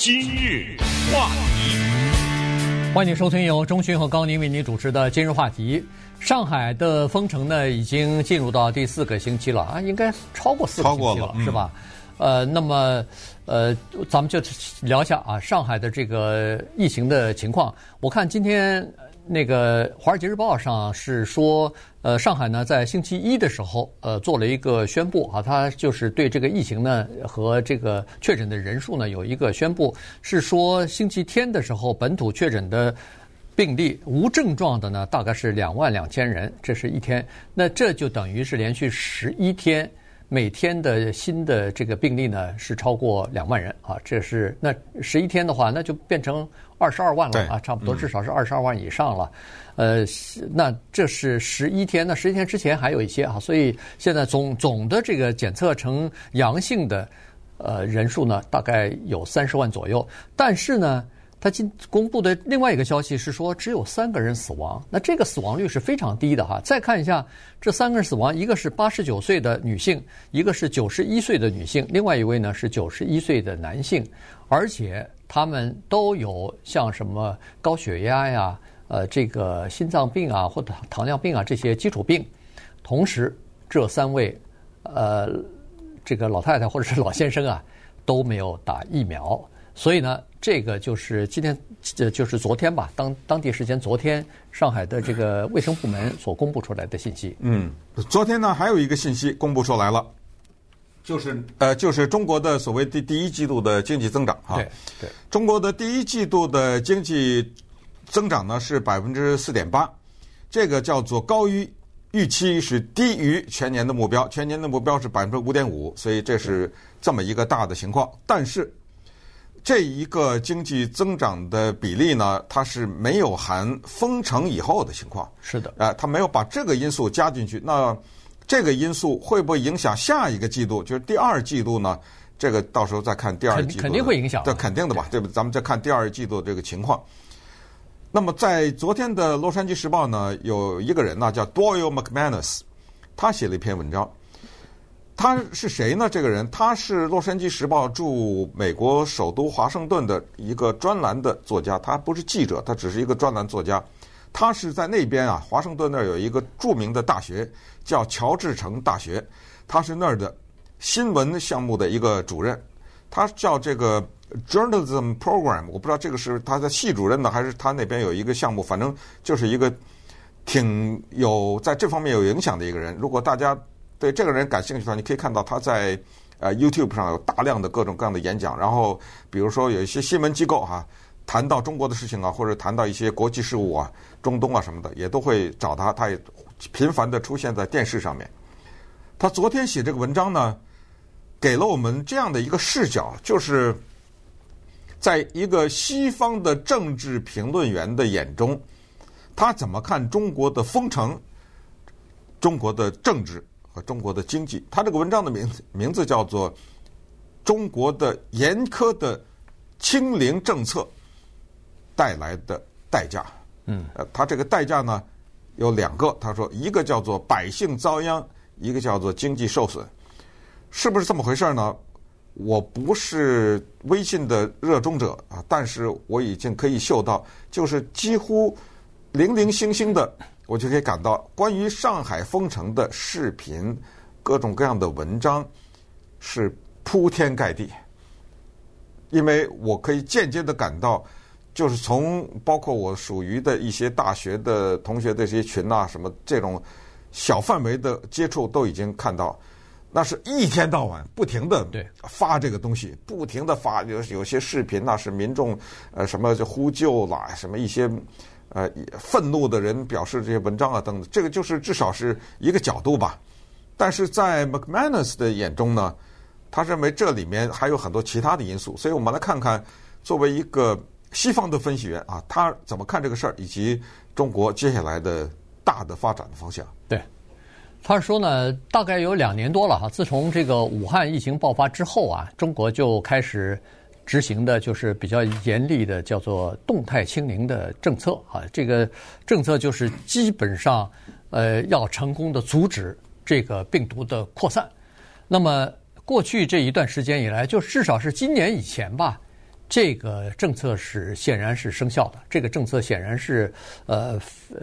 今日话题，欢迎收听由钟迅和高宁为您主持的今日话题。上海的封城呢，已经进入到第四个星期了啊，应该超过四个星期了，了是吧？嗯、呃，那么呃，咱们就聊一下啊，上海的这个疫情的情况。我看今天。那个《华尔街日报》上是说，呃，上海呢在星期一的时候，呃，做了一个宣布啊，它就是对这个疫情呢和这个确诊的人数呢有一个宣布，是说星期天的时候本土确诊的病例无症状的呢大概是两万两千人，这是一天，那这就等于是连续十一天。每天的新的这个病例呢是超过两万人啊，这是那十一天的话，那就变成二十二万了啊，差不多至少是二十二万以上了。呃，那这是十一天，那十一天之前还有一些啊，所以现在总总的这个检测呈阳性的呃人数呢，大概有三十万左右，但是呢。他今公布的另外一个消息是说，只有三个人死亡，那这个死亡率是非常低的哈。再看一下这三个人死亡，一个是八十九岁的女性，一个是九十一岁的女性，另外一位呢是九十一岁的男性，而且他们都有像什么高血压呀、呃这个心脏病啊或者糖尿病啊这些基础病。同时，这三位呃这个老太太或者是老先生啊都没有打疫苗。所以呢，这个就是今天，呃，就是昨天吧，当当地时间昨天，上海的这个卫生部门所公布出来的信息。嗯，昨天呢还有一个信息公布出来了，就是呃，就是中国的所谓第第一季度的经济增长哈。对对，中国的第一季度的经济增长呢是百分之四点八，这个叫做高于预期，是低于全年的目标，全年的目标是百分之五点五，所以这是这么一个大的情况，但是。这一个经济增长的比例呢，它是没有含封城以后的情况。是的，啊、呃，它没有把这个因素加进去。那这个因素会不会影响下一个季度？就是第二季度呢？这个到时候再看第二季度。肯定会影响。这肯定的吧？对不对？咱们再看第二季度这个情况。那么在昨天的《洛杉矶时报》呢，有一个人呢叫 Doyle McManus，他写了一篇文章。他是谁呢？这个人他是《洛杉矶时报》驻美国首都华盛顿的一个专栏的作家，他不是记者，他只是一个专栏作家。他是在那边啊，华盛顿那儿有一个著名的大学叫乔治城大学，他是那儿的新闻项目的一个主任，他叫这个 Journalism Program，我不知道这个是他的系主任呢，还是他那边有一个项目，反正就是一个挺有在这方面有影响的一个人。如果大家对这个人感兴趣的话，你可以看到他在呃 YouTube 上有大量的各种各样的演讲。然后，比如说有一些新闻机构哈、谈到中国的事情啊，或者谈到一些国际事务啊、中东啊什么的，也都会找他。他也频繁的出现在电视上面。他昨天写这个文章呢，给了我们这样的一个视角，就是在一个西方的政治评论员的眼中，他怎么看中国的封城、中国的政治？和中国的经济，他这个文章的名字名字叫做《中国的严苛的清零政策带来的代价》。嗯，呃，他这个代价呢有两个，他说一个叫做百姓遭殃，一个叫做经济受损，是不是这么回事呢？我不是微信的热衷者啊，但是我已经可以嗅到，就是几乎零零星星的。我就可以感到，关于上海封城的视频、各种各样的文章是铺天盖地，因为我可以间接的感到，就是从包括我属于的一些大学的同学的这些群啊，什么这种小范围的接触，都已经看到，那是一天到晚不停的发这个东西，不停的发，有有些视频那是民众呃什么就呼救啦，什么一些。呃，愤怒的人表示这些文章啊等等，这个就是至少是一个角度吧。但是在 McManus 的眼中呢，他认为这里面还有很多其他的因素。所以我们来看看，作为一个西方的分析员啊，他怎么看这个事儿，以及中国接下来的大的发展的方向。对，他说呢，大概有两年多了哈，自从这个武汉疫情爆发之后啊，中国就开始。执行的就是比较严厉的，叫做动态清零的政策啊。这个政策就是基本上，呃，要成功的阻止这个病毒的扩散。那么过去这一段时间以来，就至少是今年以前吧，这个政策是显然是生效的，这个政策显然是呃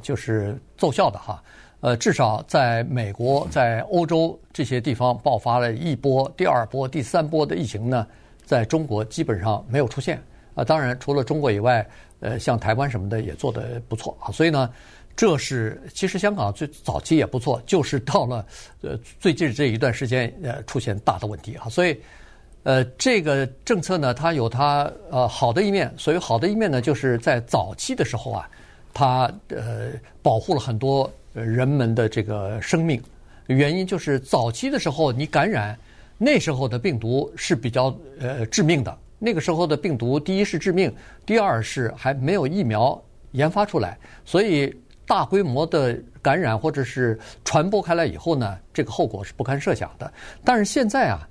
就是奏效的哈。呃，至少在美国、在欧洲这些地方爆发了一波、第二波、第三波的疫情呢，在中国基本上没有出现。啊，当然除了中国以外，呃，像台湾什么的也做得不错啊。所以呢，这是其实香港最早期也不错，就是到了呃最近这一段时间呃出现大的问题啊。所以，呃，这个政策呢，它有它呃好的一面。所以好的一面呢，就是在早期的时候啊，它呃保护了很多。人们的这个生命，原因就是早期的时候你感染，那时候的病毒是比较呃致命的。那个时候的病毒，第一是致命，第二是还没有疫苗研发出来，所以大规模的感染或者是传播开来以后呢，这个后果是不堪设想的。但是现在啊，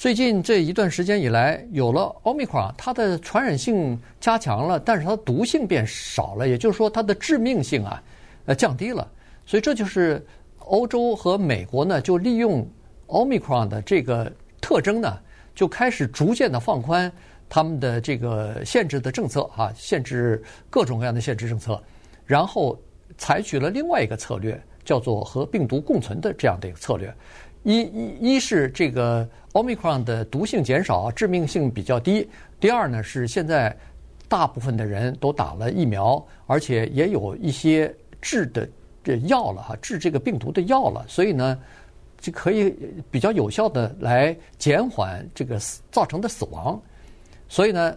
最近这一段时间以来，有了奥密克戎，它的传染性加强了，但是它毒性变少了，也就是说它的致命性啊，呃降低了。所以这就是欧洲和美国呢，就利用奥密克戎的这个特征呢，就开始逐渐的放宽他们的这个限制的政策啊，限制各种各样的限制政策，然后采取了另外一个策略，叫做和病毒共存的这样的一个策略。一一一是这个 Omicron 的毒性减少，致命性比较低；第二呢是现在大部分的人都打了疫苗，而且也有一些治的。这药了哈，治这个病毒的药了，所以呢，就可以比较有效的来减缓这个造成的死亡。所以呢，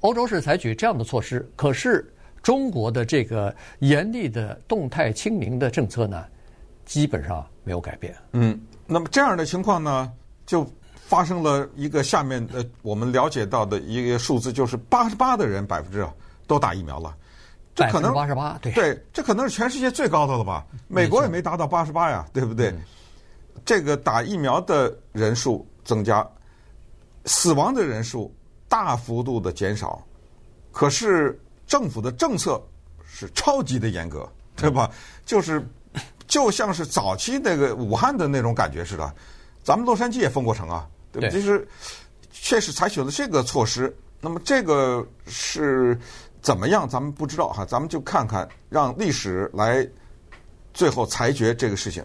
欧洲是采取这样的措施，可是中国的这个严厉的动态清零的政策呢，基本上没有改变。嗯，那么这样的情况呢，就发生了一个下面呃我们了解到的一个数字，就是八十八的人百分之都打疫苗了。这可能八十八，对对，这可能是全世界最高的了吧？美国也没达到八十八呀，对不对？嗯、这个打疫苗的人数增加，死亡的人数大幅度的减少，可是政府的政策是超级的严格，对吧？嗯、就是就像是早期那个武汉的那种感觉似的，咱们洛杉矶也封过城啊，对不对？其实确实采取了这个措施，那么这个是。怎么样？咱们不知道哈，咱们就看看，让历史来最后裁决这个事情。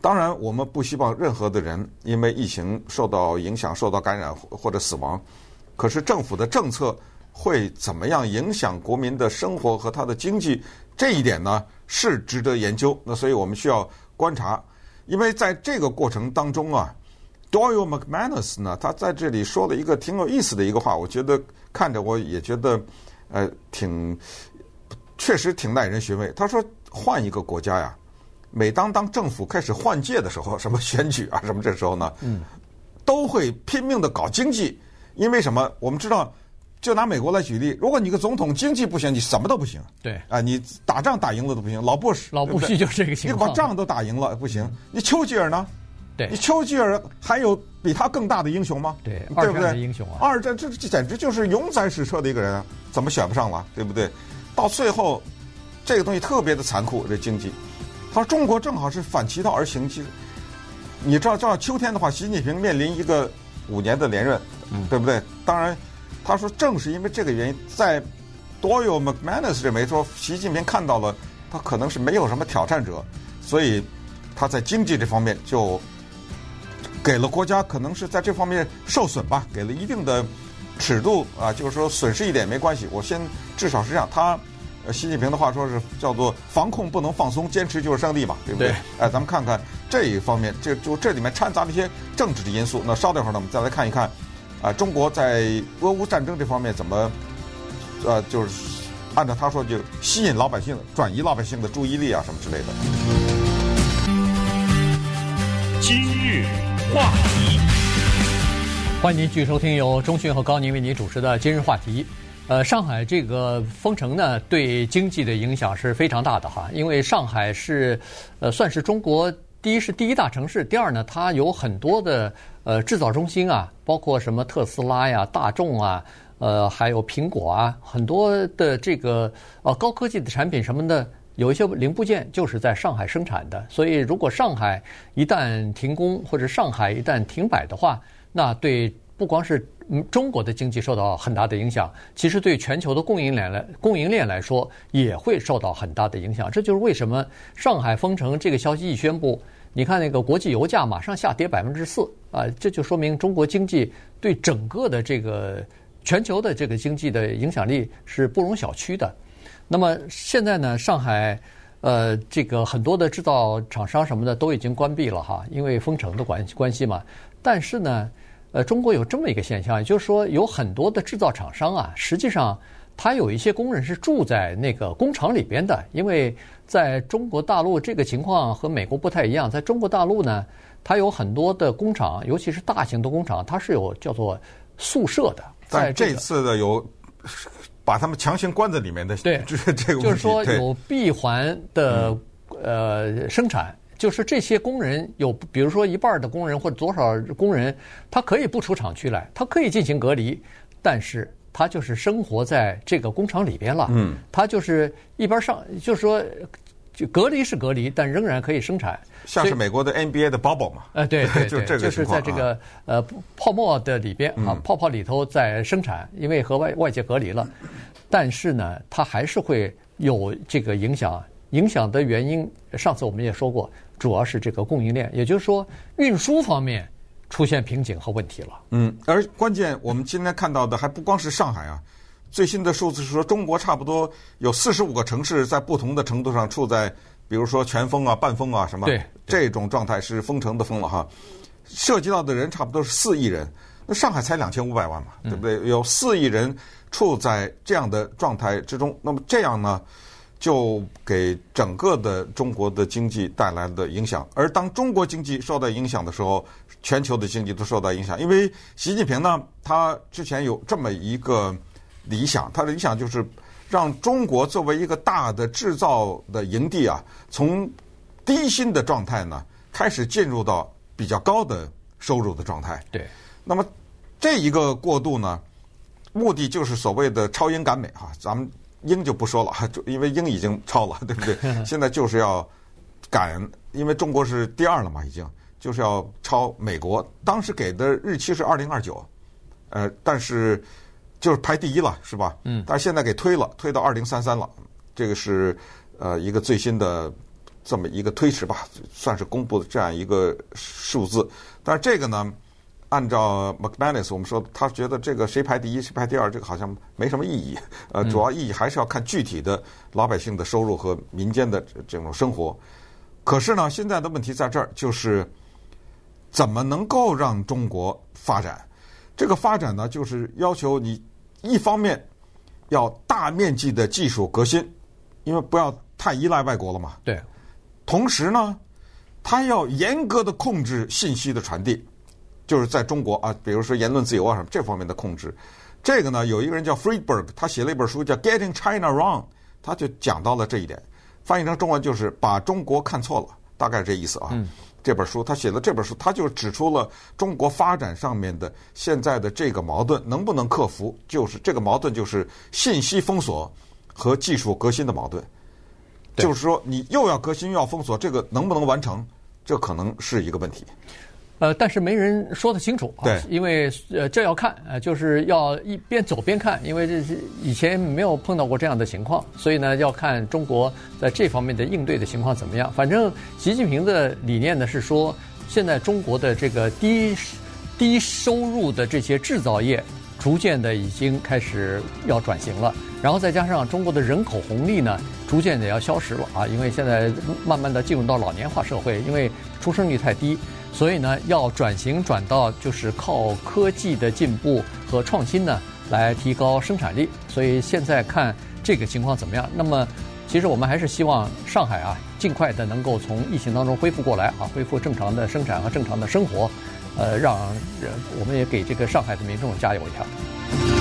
当然，我们不希望任何的人因为疫情受到影响、受到感染或者死亡。可是政府的政策会怎么样影响国民的生活和他的经济？这一点呢是值得研究。那所以我们需要观察，因为在这个过程当中啊，Doyle McManus 呢，他在这里说了一个挺有意思的一个话，我觉得看着我也觉得。呃，挺确实挺耐人寻味。他说，换一个国家呀，每当当政府开始换届的时候，什么选举啊，什么这时候呢，嗯，都会拼命的搞经济。因为什么？我们知道，就拿美国来举例，如果你个总统经济不行，你什么都不行。对，啊，你打仗打赢了都不行。老布什，老布什就是这个情况。你把仗都打赢了不行，你丘吉尔呢？对，你丘吉尔还有比他更大的英雄吗？对，对不对？英雄啊！二战这这简直就是永载史册的一个人啊，怎么选不上了？对不对？到最后，这个东西特别的残酷。这经济，他说中国正好是反其道而行之。你知道，照秋天的话，习近平面临一个五年的连任，嗯，对不对？当然，他说正是因为这个原因，在 Doyle McManus 认为说，习近平看到了他可能是没有什么挑战者，所以他在经济这方面就。给了国家可能是在这方面受损吧，给了一定的尺度啊，就是说损失一点没关系。我先至少是这样，他习近平的话说是叫做防控不能放松，坚持就是胜利嘛，对不对？对哎，咱们看看这一方面，这就这里面掺杂了一些政治的因素。那稍等会儿呢，我们再来看一看啊，中国在俄乌战争这方面怎么呃，就是按照他说就吸引老百姓、转移老百姓的注意力啊，什么之类的。今日。话题，欢迎您继续收听由中讯和高宁为您主持的今日话题。呃，上海这个封城呢，对经济的影响是非常大的哈，因为上海是呃算是中国第一是第一大城市，第二呢，它有很多的呃制造中心啊，包括什么特斯拉呀、大众啊，呃，还有苹果啊，很多的这个呃高科技的产品什么的。有一些零部件就是在上海生产的，所以如果上海一旦停工或者上海一旦停摆的话，那对不光是嗯中国的经济受到很大的影响，其实对全球的供应链来供应链来说也会受到很大的影响。这就是为什么上海封城这个消息一宣布，你看那个国际油价马上下跌百分之四啊，这就说明中国经济对整个的这个全球的这个经济的影响力是不容小觑的。那么现在呢，上海。呃，这个很多的制造厂商什么的都已经关闭了哈，因为封城的关关系嘛。但是呢，呃，中国有这么一个现象，也就是说有很多的制造厂商啊，实际上他有一些工人是住在那个工厂里边的，因为在中国大陆这个情况和美国不太一样，在中国大陆呢，它有很多的工厂，尤其是大型的工厂，它是有叫做宿舍的。在这次的有。把他们强行关在里面的，对，这这个就是说有闭环的呃生产，就是这些工人有，比如说一半的工人或者多少工人，他可以不出厂区来，他可以进行隔离，但是他就是生活在这个工厂里边了。嗯，他就是一边上，就是说。就隔离是隔离，但仍然可以生产。像是美国的 NBA 的 bubble 嘛？呃，对对对，就这个就是在这个呃泡沫的里边啊，泡泡里头在生产，因为和外外界隔离了。但是呢，它还是会有这个影响。影响的原因，上次我们也说过，主要是这个供应链，也就是说运输方面出现瓶颈和问题了。嗯，而关键我们今天看到的还不光是上海啊。最新的数字是说，中国差不多有四十五个城市在不同的程度上处在，比如说全封啊、半封啊什么，对这种状态是封城的封了哈。涉及到的人差不多是四亿人，那上海才两千五百万嘛，对不对？有四亿人处在这样的状态之中，那么这样呢，就给整个的中国的经济带来的影响。而当中国经济受到影响的时候，全球的经济都受到影响。因为习近平呢，他之前有这么一个。理想，他的理想就是让中国作为一个大的制造的营地啊，从低薪的状态呢，开始进入到比较高的收入的状态。对。那么这一个过渡呢，目的就是所谓的超英赶美哈，咱们英就不说了，就 因为英已经超了，对不对？现在就是要赶，因为中国是第二了嘛，已经就是要超美国。当时给的日期是二零二九，呃，但是。就是排第一了，是吧？嗯。但是现在给推了，推到二零三三了。这个是呃一个最新的这么一个推迟吧，算是公布的这样一个数字。但是这个呢，按照 McManus 我们说，他觉得这个谁排第一谁排第二，这个好像没什么意义。呃，主要意义还是要看具体的老百姓的收入和民间的这种生活。可是呢，现在的问题在这儿，就是怎么能够让中国发展？这个发展呢，就是要求你一方面要大面积的技术革新，因为不要太依赖外国了嘛。对。同时呢，他要严格的控制信息的传递，就是在中国啊，比如说言论自由啊什么这方面的控制。这个呢，有一个人叫 Friedberg，他写了一本书叫《Getting China Wrong》，他就讲到了这一点。翻译成中文就是把中国看错了，大概是这意思啊。嗯。这本书，他写的这本书，他就指出了中国发展上面的现在的这个矛盾能不能克服，就是这个矛盾就是信息封锁和技术革新的矛盾，就是说你又要革新又要封锁，这个能不能完成，这可能是一个问题。呃，但是没人说得清楚啊，因为呃这要看，呃就是要一边走边看，因为这是以前没有碰到过这样的情况，所以呢要看中国在这方面的应对的情况怎么样。反正习近平的理念呢是说，现在中国的这个低低收入的这些制造业，逐渐的已经开始要转型了，然后再加上中国的人口红利呢，逐渐的要消失了啊，因为现在慢慢的进入到老年化社会，因为出生率太低。所以呢，要转型转到就是靠科技的进步和创新呢，来提高生产力。所以现在看这个情况怎么样？那么，其实我们还是希望上海啊，尽快的能够从疫情当中恢复过来啊，恢复正常的生产和正常的生活。呃，让人我们也给这个上海的民众加油一下。